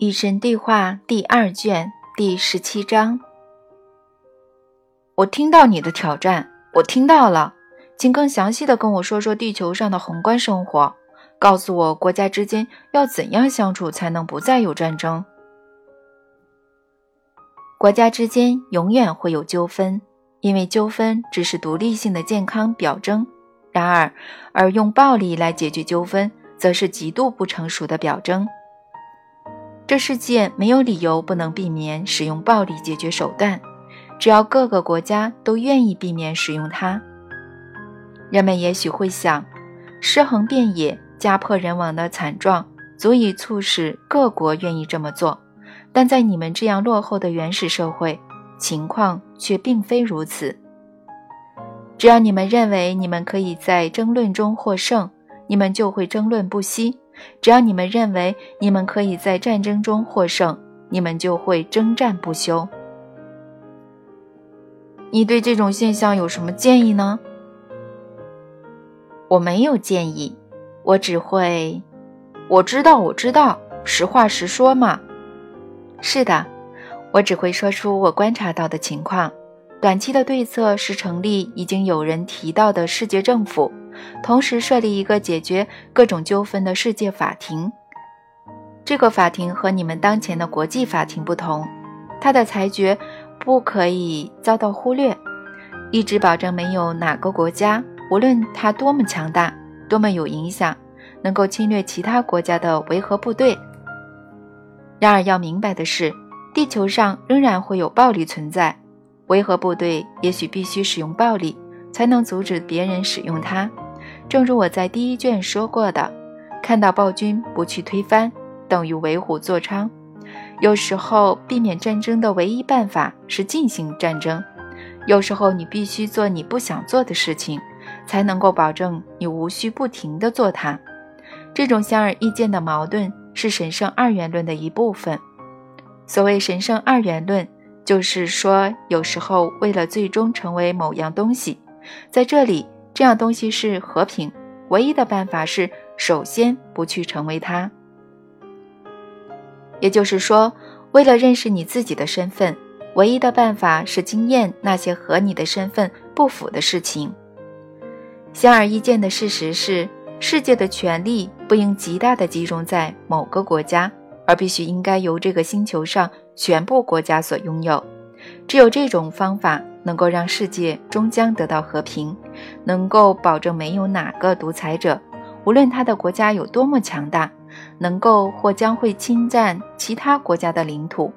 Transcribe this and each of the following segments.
与神对话第二卷第十七章。我听到你的挑战，我听到了，请更详细的跟我说说地球上的宏观生活，告诉我国家之间要怎样相处才能不再有战争。国家之间永远会有纠纷，因为纠纷只是独立性的健康表征。然而，而用暴力来解决纠纷，则是极度不成熟的表征。这世界没有理由不能避免使用暴力解决手段，只要各个国家都愿意避免使用它。人们也许会想，尸横遍野、家破人亡的惨状足以促使各国愿意这么做，但在你们这样落后的原始社会，情况却并非如此。只要你们认为你们可以在争论中获胜，你们就会争论不息。只要你们认为你们可以在战争中获胜，你们就会征战不休。你对这种现象有什么建议呢？我没有建议，我只会……我知道，我知道，实话实说嘛。是的，我只会说出我观察到的情况。短期的对策是成立已经有人提到的世界政府。同时设立一个解决各种纠纷的世界法庭。这个法庭和你们当前的国际法庭不同，它的裁决不可以遭到忽略，一直保证没有哪个国家，无论它多么强大、多么有影响，能够侵略其他国家的维和部队。然而要明白的是，地球上仍然会有暴力存在，维和部队也许必须使用暴力。才能阻止别人使用它。正如我在第一卷说过的，看到暴君不去推翻，等于为虎作伥。有时候，避免战争的唯一办法是进行战争。有时候，你必须做你不想做的事情，才能够保证你无需不停地做它。这种显而易见的矛盾是神圣二元论的一部分。所谓神圣二元论，就是说，有时候为了最终成为某样东西。在这里，这样东西是和平。唯一的办法是，首先不去成为它。也就是说，为了认识你自己的身份，唯一的办法是经验那些和你的身份不符的事情。显而易见的事实是，世界的权力不应极大的集中在某个国家，而必须应该由这个星球上全部国家所拥有。只有这种方法。能够让世界终将得到和平，能够保证没有哪个独裁者，无论他的国家有多么强大，能够或将会侵占其他国家的领土，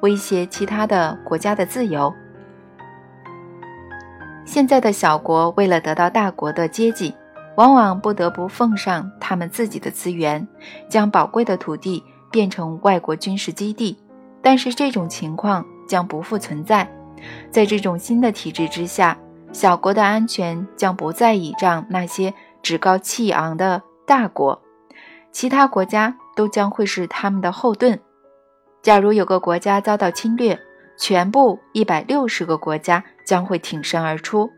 威胁其他的国家的自由。现在的小国为了得到大国的接济，往往不得不奉上他们自己的资源，将宝贵的土地变成外国军事基地。但是这种情况将不复存在。在这种新的体制之下，小国的安全将不再倚仗那些趾高气昂的大国，其他国家都将会是他们的后盾。假如有个国家遭到侵略，全部一百六十个国家将会挺身而出；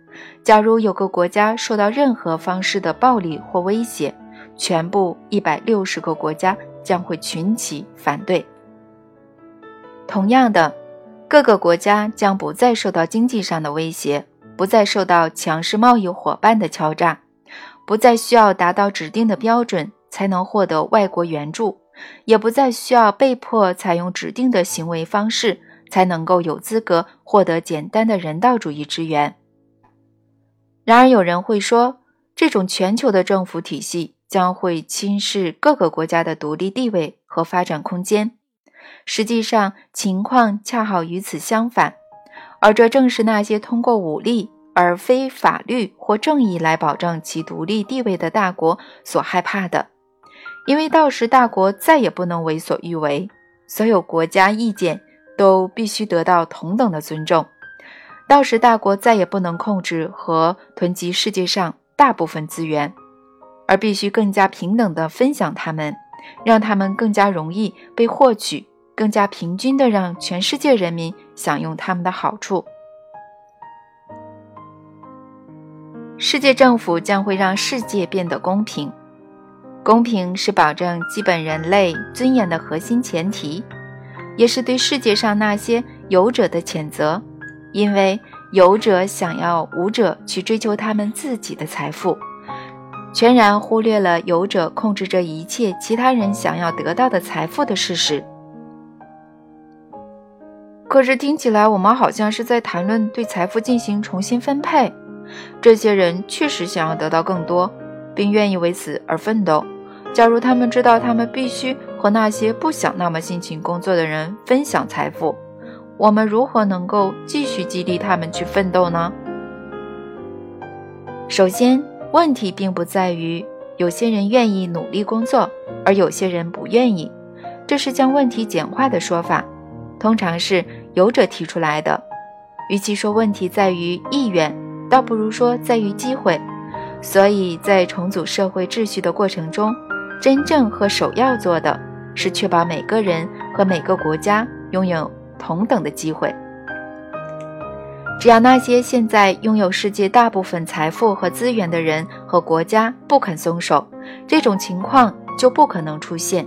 假如有个国家受到任何方式的暴力或威胁，全部一百六十个国家将会群起反对。同样的。各个国家将不再受到经济上的威胁，不再受到强势贸易伙伴的敲诈，不再需要达到指定的标准才能获得外国援助，也不再需要被迫采用指定的行为方式才能够有资格获得简单的人道主义支援。然而，有人会说，这种全球的政府体系将会侵蚀各个国家的独立地位和发展空间。实际上，情况恰好与此相反，而这正是那些通过武力而非法律或正义来保障其独立地位的大国所害怕的。因为到时大国再也不能为所欲为，所有国家意见都必须得到同等的尊重。到时大国再也不能控制和囤积世界上大部分资源，而必须更加平等地分享它们，让它们更加容易被获取。更加平均地让全世界人民享用他们的好处。世界政府将会让世界变得公平。公平是保证基本人类尊严的核心前提，也是对世界上那些有者的谴责，因为有者想要无者去追求他们自己的财富，全然忽略了有者控制着一切其他人想要得到的财富的事实。可是听起来，我们好像是在谈论对财富进行重新分配。这些人确实想要得到更多，并愿意为此而奋斗。假如他们知道他们必须和那些不想那么辛勤工作的人分享财富，我们如何能够继续激励他们去奋斗呢？首先，问题并不在于有些人愿意努力工作，而有些人不愿意，这是将问题简化的说法，通常是有者提出来的。与其说问题在于意愿，倒不如说在于机会。所以在重组社会秩序的过程中，真正和首要做的是确保每个人和每个国家拥有同等的机会。只要那些现在拥有世界大部分财富和资源的人和国家不肯松手，这种情况就不可能出现。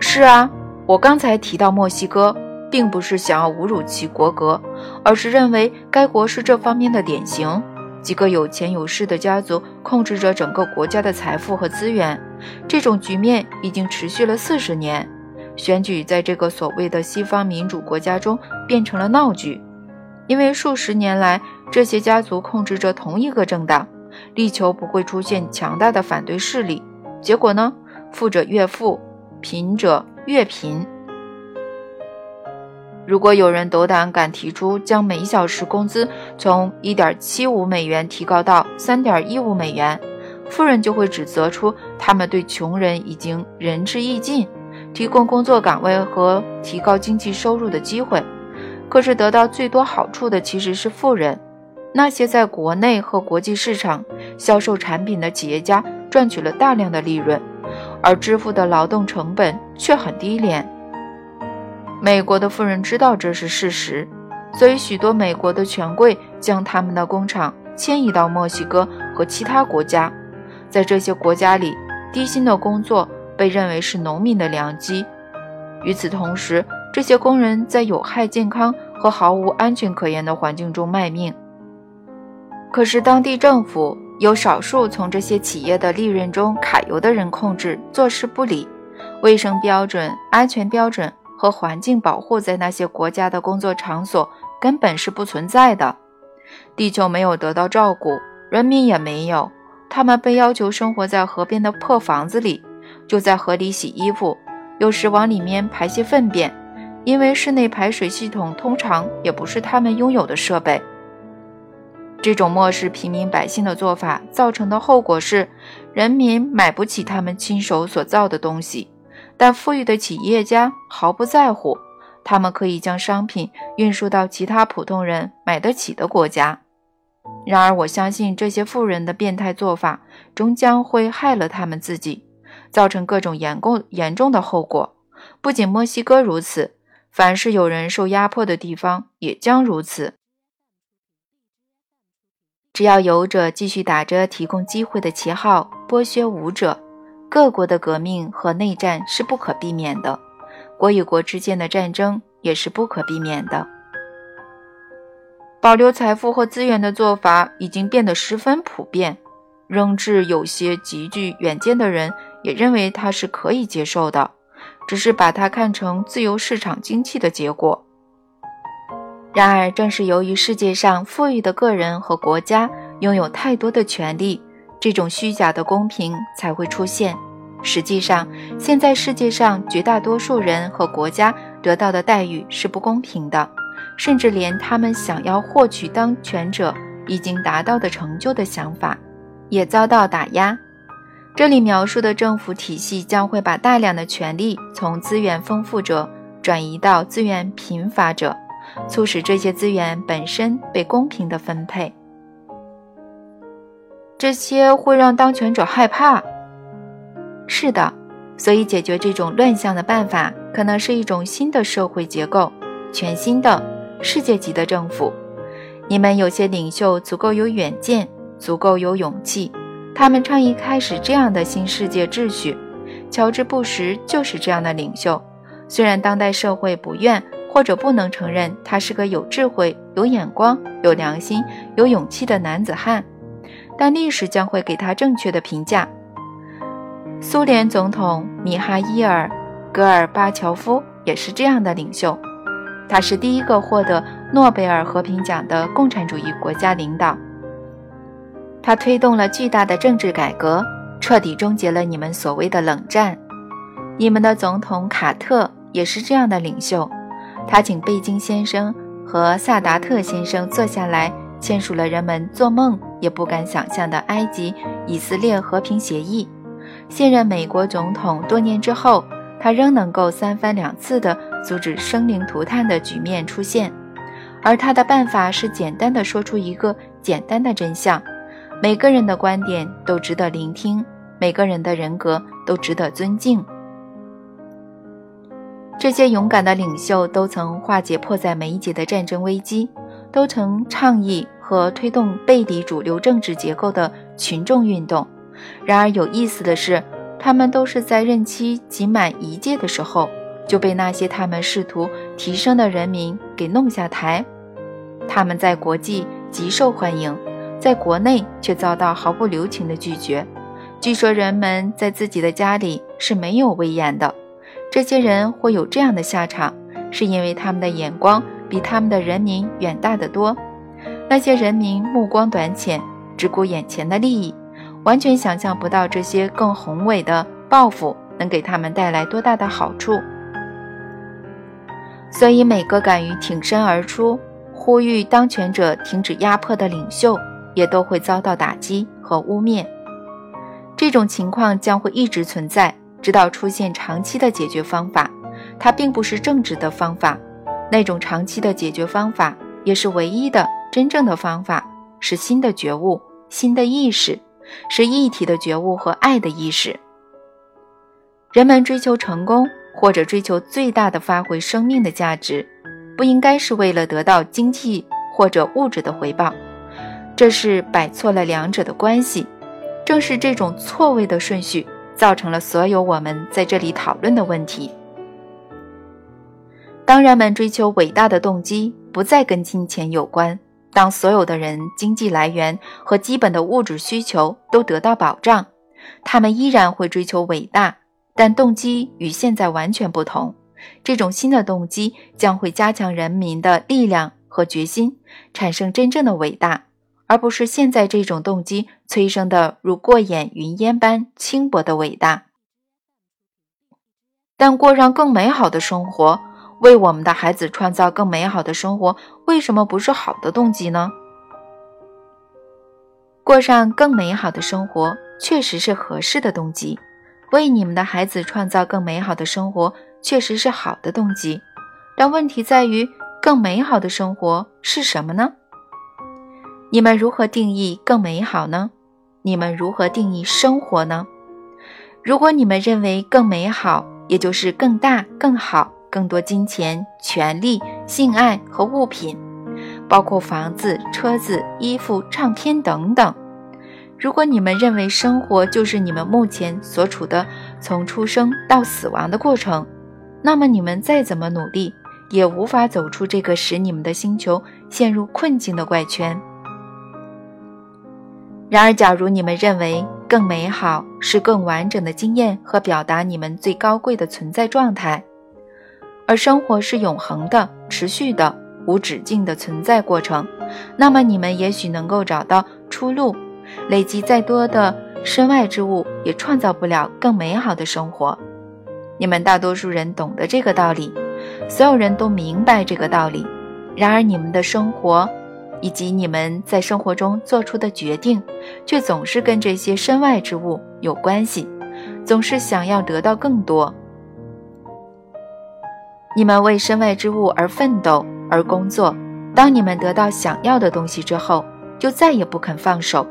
是啊，我刚才提到墨西哥，并不是想要侮辱其国格，而是认为该国是这方面的典型。几个有钱有势的家族控制着整个国家的财富和资源，这种局面已经持续了四十年。选举在这个所谓的西方民主国家中变成了闹剧，因为数十年来这些家族控制着同一个政党，力求不会出现强大的反对势力。结果呢，富者越富，贫者越贫。如果有人斗胆敢提出将每小时工资从一点七五美元提高到三点一五美元，富人就会指责出他们对穷人已经仁至义尽，提供工作岗位和提高经济收入的机会。可是得到最多好处的其实是富人，那些在国内和国际市场销售产品的企业家赚取了大量的利润，而支付的劳动成本却很低廉。美国的富人知道这是事实，所以许多美国的权贵将他们的工厂迁移到墨西哥和其他国家。在这些国家里，低薪的工作被认为是农民的良机。与此同时，这些工人在有害健康和毫无安全可言的环境中卖命。可是，当地政府由少数从这些企业的利润中揩油的人控制，坐视不理，卫生标准、安全标准。和环境保护在那些国家的工作场所根本是不存在的。地球没有得到照顾，人民也没有。他们被要求生活在河边的破房子里，就在河里洗衣服，有时往里面排些粪便，因为室内排水系统通常也不是他们拥有的设备。这种漠视平民百姓的做法造成的后果是，人民买不起他们亲手所造的东西。但富裕的企业家毫不在乎，他们可以将商品运输到其他普通人买得起的国家。然而，我相信这些富人的变态做法终将会害了他们自己，造成各种严重严重的后果。不仅墨西哥如此，凡是有人受压迫的地方也将如此。只要有者继续打着提供机会的旗号剥削舞者。各国的革命和内战是不可避免的，国与国之间的战争也是不可避免的。保留财富和资源的做法已经变得十分普遍，仍至有些极具远见的人也认为它是可以接受的，只是把它看成自由市场经济的结果。然而，正是由于世界上富裕的个人和国家拥有太多的权利。这种虚假的公平才会出现。实际上，现在世界上绝大多数人和国家得到的待遇是不公平的，甚至连他们想要获取当权者已经达到的成就的想法，也遭到打压。这里描述的政府体系将会把大量的权力从资源丰富者转移到资源贫乏者，促使这些资源本身被公平地分配。这些会让当权者害怕。是的，所以解决这种乱象的办法，可能是一种新的社会结构，全新的世界级的政府。你们有些领袖足够有远见，足够有勇气，他们倡议开始这样的新世界秩序。乔治·布什就是这样的领袖。虽然当代社会不愿或者不能承认他是个有智慧、有眼光、有良心、有勇气的男子汉，但历史将会给他正确的评价。苏联总统米哈伊尔·戈尔巴乔夫也是这样的领袖。他是第一个获得诺贝尔和平奖的共产主义国家领导。他推动了巨大的政治改革，彻底终结了你们所谓的冷战。你们的总统卡特也是这样的领袖。他请贝金先生和萨达特先生坐下来，签署了人们做梦也不敢想象的埃及以色列和平协议。现任美国总统多年之后，他仍能够三番两次地阻止生灵涂炭的局面出现，而他的办法是简单的说出一个简单的真相：每个人的观点都值得聆听，每个人的人格都值得尊敬。这些勇敢的领袖都曾化解迫在眉睫的战争危机，都曾倡议和推动背离主流政治结构的群众运动。然而有意思的是，他们都是在任期仅满一届的时候就被那些他们试图提升的人民给弄下台。他们在国际极受欢迎，在国内却遭到毫不留情的拒绝。据说人们在自己的家里是没有威严的。这些人会有这样的下场，是因为他们的眼光比他们的人民远大得多。那些人民目光短浅，只顾眼前的利益，完全想象不到这些更宏伟的抱负能给他们带来多大的好处。所以，每个敢于挺身而出、呼吁当权者停止压迫的领袖，也都会遭到打击和污蔑。这种情况将会一直存在。直到出现长期的解决方法，它并不是正直的方法。那种长期的解决方法也是唯一的真正的方法，是新的觉悟、新的意识，是一体的觉悟和爱的意识。人们追求成功或者追求最大的发挥生命的价值，不应该是为了得到经济或者物质的回报，这是摆错了两者的关系。正是这种错位的顺序。造成了所有我们在这里讨论的问题。当人们追求伟大的动机不再跟金钱有关，当所有的人经济来源和基本的物质需求都得到保障，他们依然会追求伟大，但动机与现在完全不同。这种新的动机将会加强人民的力量和决心，产生真正的伟大。而不是现在这种动机催生的如过眼云烟般轻薄的伟大，但过上更美好的生活，为我们的孩子创造更美好的生活，为什么不是好的动机呢？过上更美好的生活确实是合适的动机，为你们的孩子创造更美好的生活确实是好的动机，但问题在于，更美好的生活是什么呢？你们如何定义更美好呢？你们如何定义生活呢？如果你们认为更美好，也就是更大、更好、更多金钱、权利、性爱和物品，包括房子、车子、衣服、唱片等等。如果你们认为生活就是你们目前所处的从出生到死亡的过程，那么你们再怎么努力，也无法走出这个使你们的星球陷入困境的怪圈。然而，假如你们认为更美好是更完整的经验和表达你们最高贵的存在状态，而生活是永恒的、持续的、无止境的存在过程，那么你们也许能够找到出路。累积再多的身外之物，也创造不了更美好的生活。你们大多数人懂得这个道理，所有人都明白这个道理。然而，你们的生活。以及你们在生活中做出的决定，却总是跟这些身外之物有关系，总是想要得到更多。你们为身外之物而奋斗而工作，当你们得到想要的东西之后，就再也不肯放手。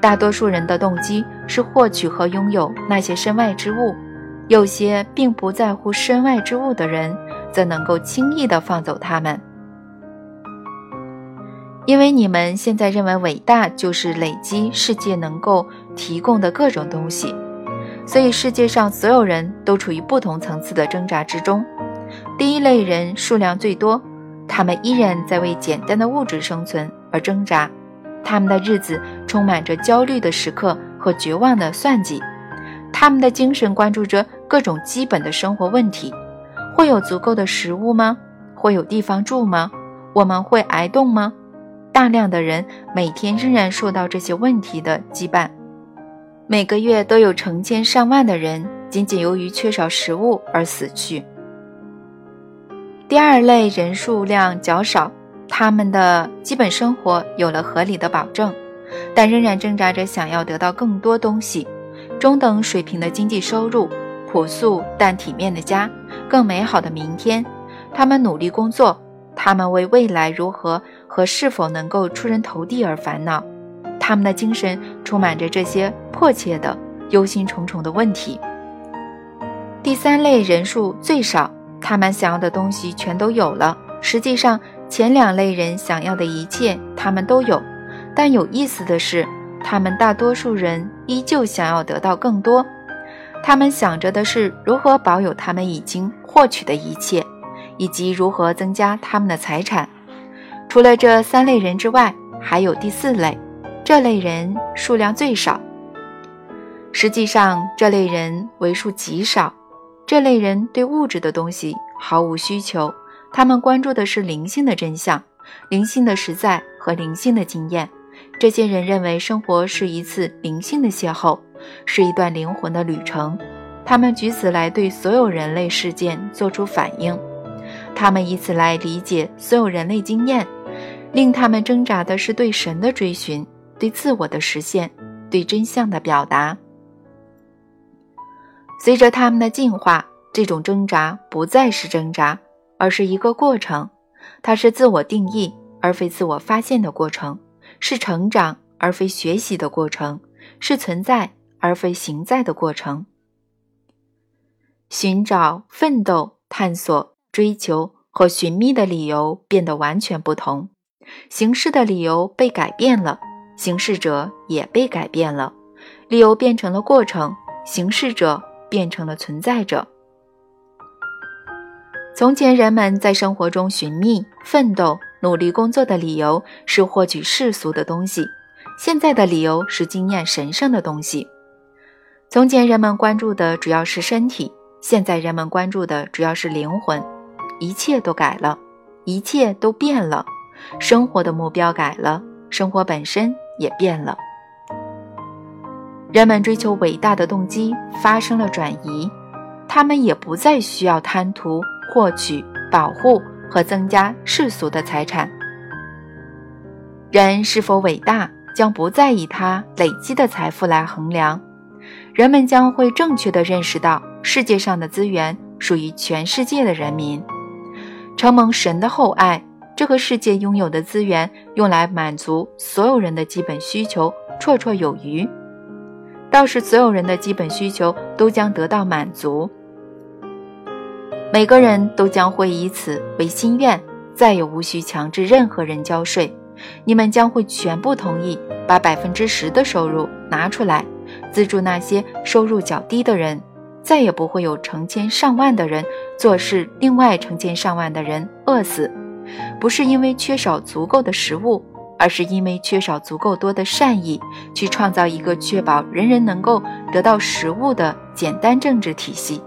大多数人的动机是获取和拥有那些身外之物，有些并不在乎身外之物的人，则能够轻易地放走他们。因为你们现在认为伟大就是累积世界能够提供的各种东西。所以，世界上所有人都处于不同层次的挣扎之中。第一类人数量最多，他们依然在为简单的物质生存而挣扎，他们的日子充满着焦虑的时刻和绝望的算计，他们的精神关注着各种基本的生活问题：会有足够的食物吗？会有地方住吗？我们会挨冻吗？大量的人每天仍然受到这些问题的羁绊。每个月都有成千上万的人仅仅由于缺少食物而死去。第二类人数量较少，他们的基本生活有了合理的保证，但仍然挣扎着想要得到更多东西：中等水平的经济收入、朴素但体面的家、更美好的明天。他们努力工作，他们为未来如何和是否能够出人头地而烦恼。他们的精神充满着这些迫切的、忧心忡忡的问题。第三类人数最少，他们想要的东西全都有了。实际上，前两类人想要的一切他们都有，但有意思的是，他们大多数人依旧想要得到更多。他们想着的是如何保有他们已经获取的一切，以及如何增加他们的财产。除了这三类人之外，还有第四类。这类人数量最少，实际上这类人为数极少。这类人对物质的东西毫无需求，他们关注的是灵性的真相、灵性的实在和灵性的经验。这些人认为生活是一次灵性的邂逅，是一段灵魂的旅程。他们举此来对所有人类事件做出反应，他们以此来理解所有人类经验。令他们挣扎的是对神的追寻。对自我的实现，对真相的表达。随着他们的进化，这种挣扎不再是挣扎，而是一个过程。它是自我定义而非自我发现的过程，是成长而非学习的过程，是存在而非行在的过程。寻找、奋斗、探索、追求和寻觅的理由变得完全不同，形式的理由被改变了。行事者也被改变了，理由变成了过程，行事者变成了存在者。从前，人们在生活中寻觅、奋斗、努力工作的理由是获取世俗的东西；现在的理由是经验神圣的东西。从前，人们关注的主要是身体；现在，人们关注的主要是灵魂。一切都改了，一切都变了，生活的目标改了，生活本身。也变了，人们追求伟大的动机发生了转移，他们也不再需要贪图获取、保护和增加世俗的财产。人是否伟大，将不再以他累积的财富来衡量，人们将会正确的认识到，世界上的资源属于全世界的人民，承蒙神的厚爱。这个世界拥有的资源用来满足所有人的基本需求绰绰有余，到时所有人的基本需求都将得到满足，每个人都将会以此为心愿，再也无需强制任何人交税。你们将会全部同意把百分之十的收入拿出来资助那些收入较低的人，再也不会有成千上万的人做事，另外成千上万的人饿死。不是因为缺少足够的食物，而是因为缺少足够多的善意，去创造一个确保人人能够得到食物的简单政治体系。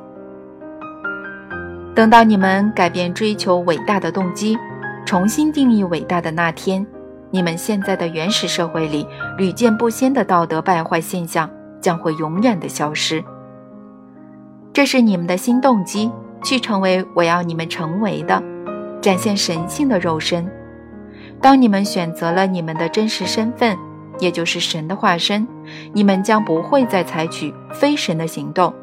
等到你们改变追求伟大的动机，重新定义伟大的那天，你们现在的原始社会里屡见不鲜的道德败坏现象将会永远的消失。这是你们的新动机，去成为我要你们成为的。展现神性的肉身。当你们选择了你们的真实身份，也就是神的化身，你们将不会再采取非神的行动。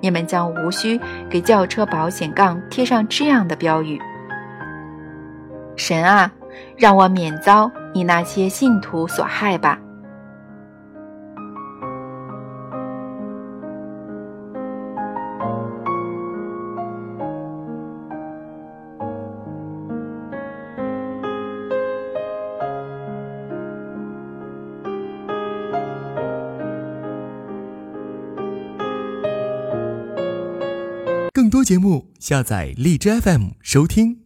你们将无需给轿车保险杠贴上这样的标语：“神啊，让我免遭你那些信徒所害吧。”节目，下载荔枝 FM 收听。